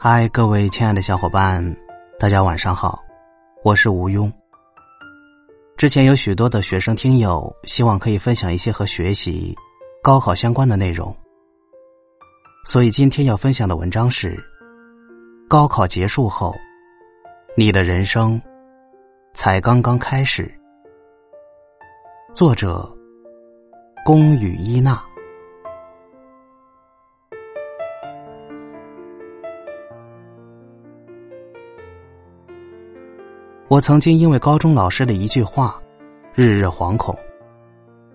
嗨，各位亲爱的小伙伴，大家晚上好，我是吴庸。之前有许多的学生听友希望可以分享一些和学习、高考相关的内容，所以今天要分享的文章是：高考结束后，你的人生才刚刚开始。作者：宫羽伊娜。我曾经因为高中老师的一句话，日日惶恐。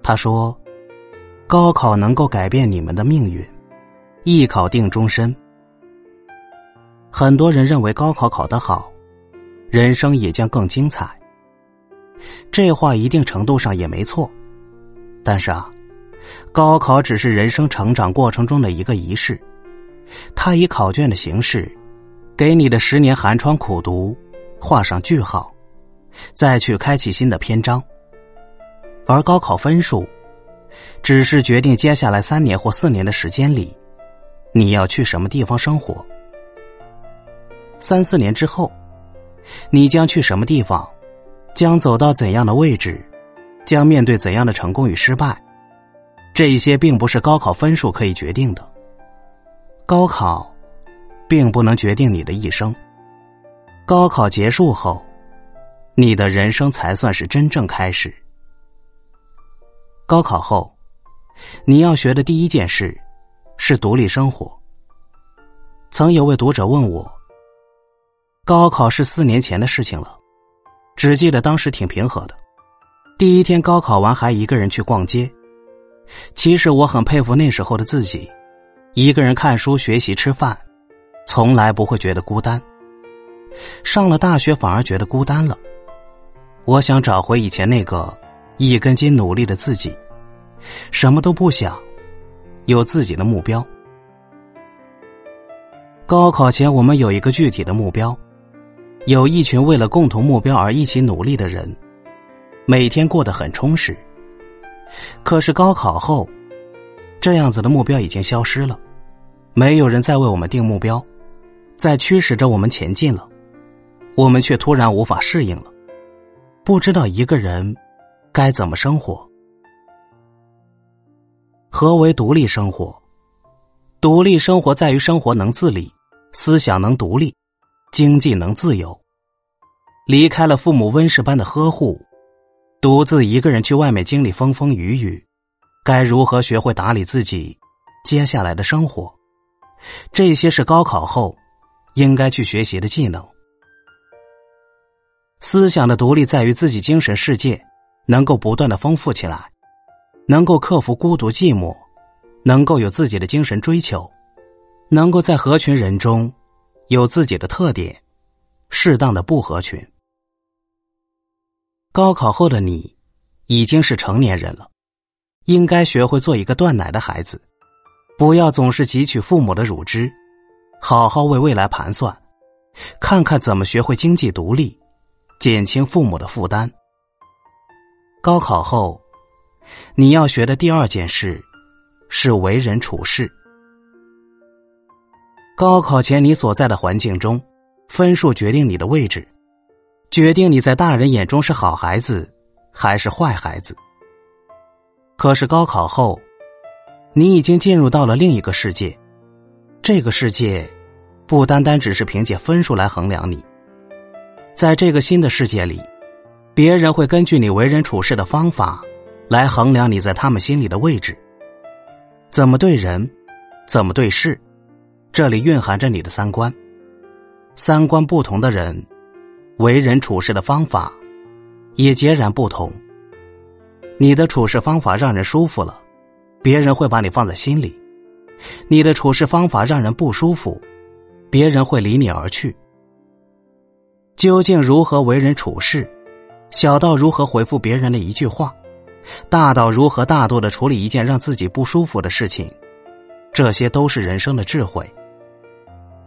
他说：“高考能够改变你们的命运，一考定终身。”很多人认为高考考得好，人生也将更精彩。这话一定程度上也没错，但是啊，高考只是人生成长过程中的一个仪式，它以考卷的形式，给你的十年寒窗苦读。画上句号，再去开启新的篇章。而高考分数，只是决定接下来三年或四年的时间里，你要去什么地方生活。三四年之后，你将去什么地方，将走到怎样的位置，将面对怎样的成功与失败，这一些并不是高考分数可以决定的。高考，并不能决定你的一生。高考结束后，你的人生才算是真正开始。高考后，你要学的第一件事是独立生活。曾有位读者问我：“高考是四年前的事情了，只记得当时挺平和的。第一天高考完还一个人去逛街。其实我很佩服那时候的自己，一个人看书、学习、吃饭，从来不会觉得孤单。”上了大学反而觉得孤单了，我想找回以前那个一根筋努力的自己，什么都不想，有自己的目标。高考前我们有一个具体的目标，有一群为了共同目标而一起努力的人，每天过得很充实。可是高考后，这样子的目标已经消失了，没有人再为我们定目标，在驱使着我们前进了。我们却突然无法适应了，不知道一个人该怎么生活。何为独立生活？独立生活在于生活能自理，思想能独立，经济能自由。离开了父母温室般的呵护，独自一个人去外面经历风风雨雨，该如何学会打理自己接下来的生活？这些是高考后应该去学习的技能。思想的独立在于自己精神世界能够不断的丰富起来，能够克服孤独寂寞，能够有自己的精神追求，能够在合群人中有自己的特点，适当的不合群。高考后的你已经是成年人了，应该学会做一个断奶的孩子，不要总是汲取父母的乳汁，好好为未来盘算，看看怎么学会经济独立。减轻父母的负担。高考后，你要学的第二件事是为人处事。高考前，你所在的环境中，分数决定你的位置，决定你在大人眼中是好孩子还是坏孩子。可是高考后，你已经进入到了另一个世界，这个世界不单单只是凭借分数来衡量你。在这个新的世界里，别人会根据你为人处事的方法，来衡量你在他们心里的位置。怎么对人，怎么对事，这里蕴含着你的三观。三观不同的人，为人处事的方法也截然不同。你的处事方法让人舒服了，别人会把你放在心里；你的处事方法让人不舒服，别人会离你而去。究竟如何为人处事，小到如何回复别人的一句话，大到如何大度的处理一件让自己不舒服的事情，这些都是人生的智慧。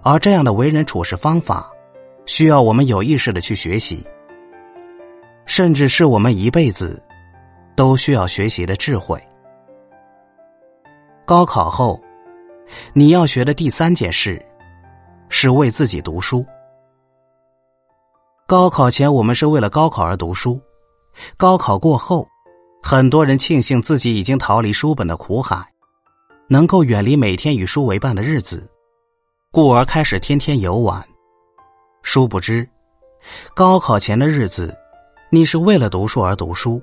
而这样的为人处事方法，需要我们有意识的去学习，甚至是我们一辈子都需要学习的智慧。高考后，你要学的第三件事，是为自己读书。高考前，我们是为了高考而读书；高考过后，很多人庆幸自己已经逃离书本的苦海，能够远离每天与书为伴的日子，故而开始天天游玩。殊不知，高考前的日子，你是为了读书而读书；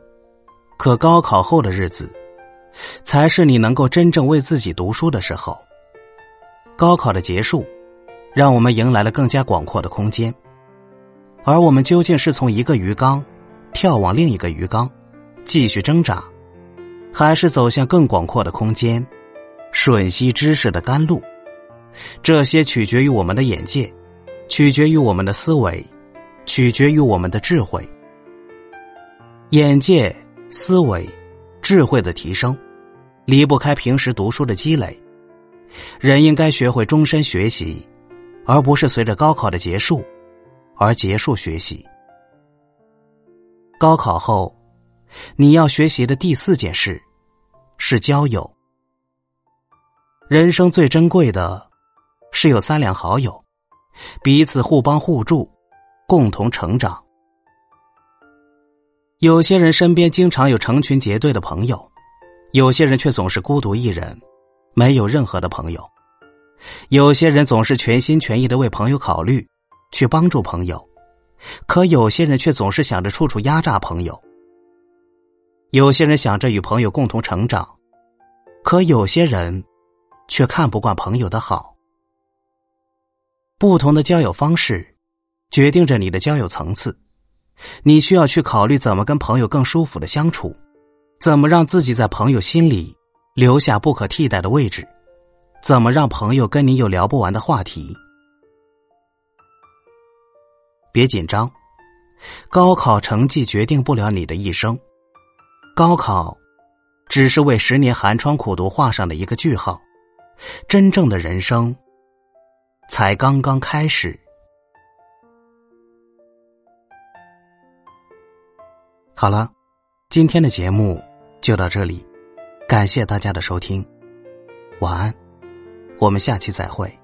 可高考后的日子，才是你能够真正为自己读书的时候。高考的结束，让我们迎来了更加广阔的空间。而我们究竟是从一个鱼缸跳往另一个鱼缸，继续挣扎，还是走向更广阔的空间，吮吸知识的甘露？这些取决于我们的眼界，取决于我们的思维，取决于我们的智慧。眼界、思维、智慧的提升，离不开平时读书的积累。人应该学会终身学习，而不是随着高考的结束。而结束学习。高考后，你要学习的第四件事是交友。人生最珍贵的是有三两好友，彼此互帮互助，共同成长。有些人身边经常有成群结队的朋友，有些人却总是孤独一人，没有任何的朋友。有些人总是全心全意的为朋友考虑。去帮助朋友，可有些人却总是想着处处压榨朋友；有些人想着与朋友共同成长，可有些人却看不惯朋友的好。不同的交友方式，决定着你的交友层次。你需要去考虑怎么跟朋友更舒服的相处，怎么让自己在朋友心里留下不可替代的位置，怎么让朋友跟你有聊不完的话题。别紧张，高考成绩决定不了你的一生，高考只是为十年寒窗苦读画上的一个句号，真正的人生才刚刚开始。好了，今天的节目就到这里，感谢大家的收听，晚安，我们下期再会。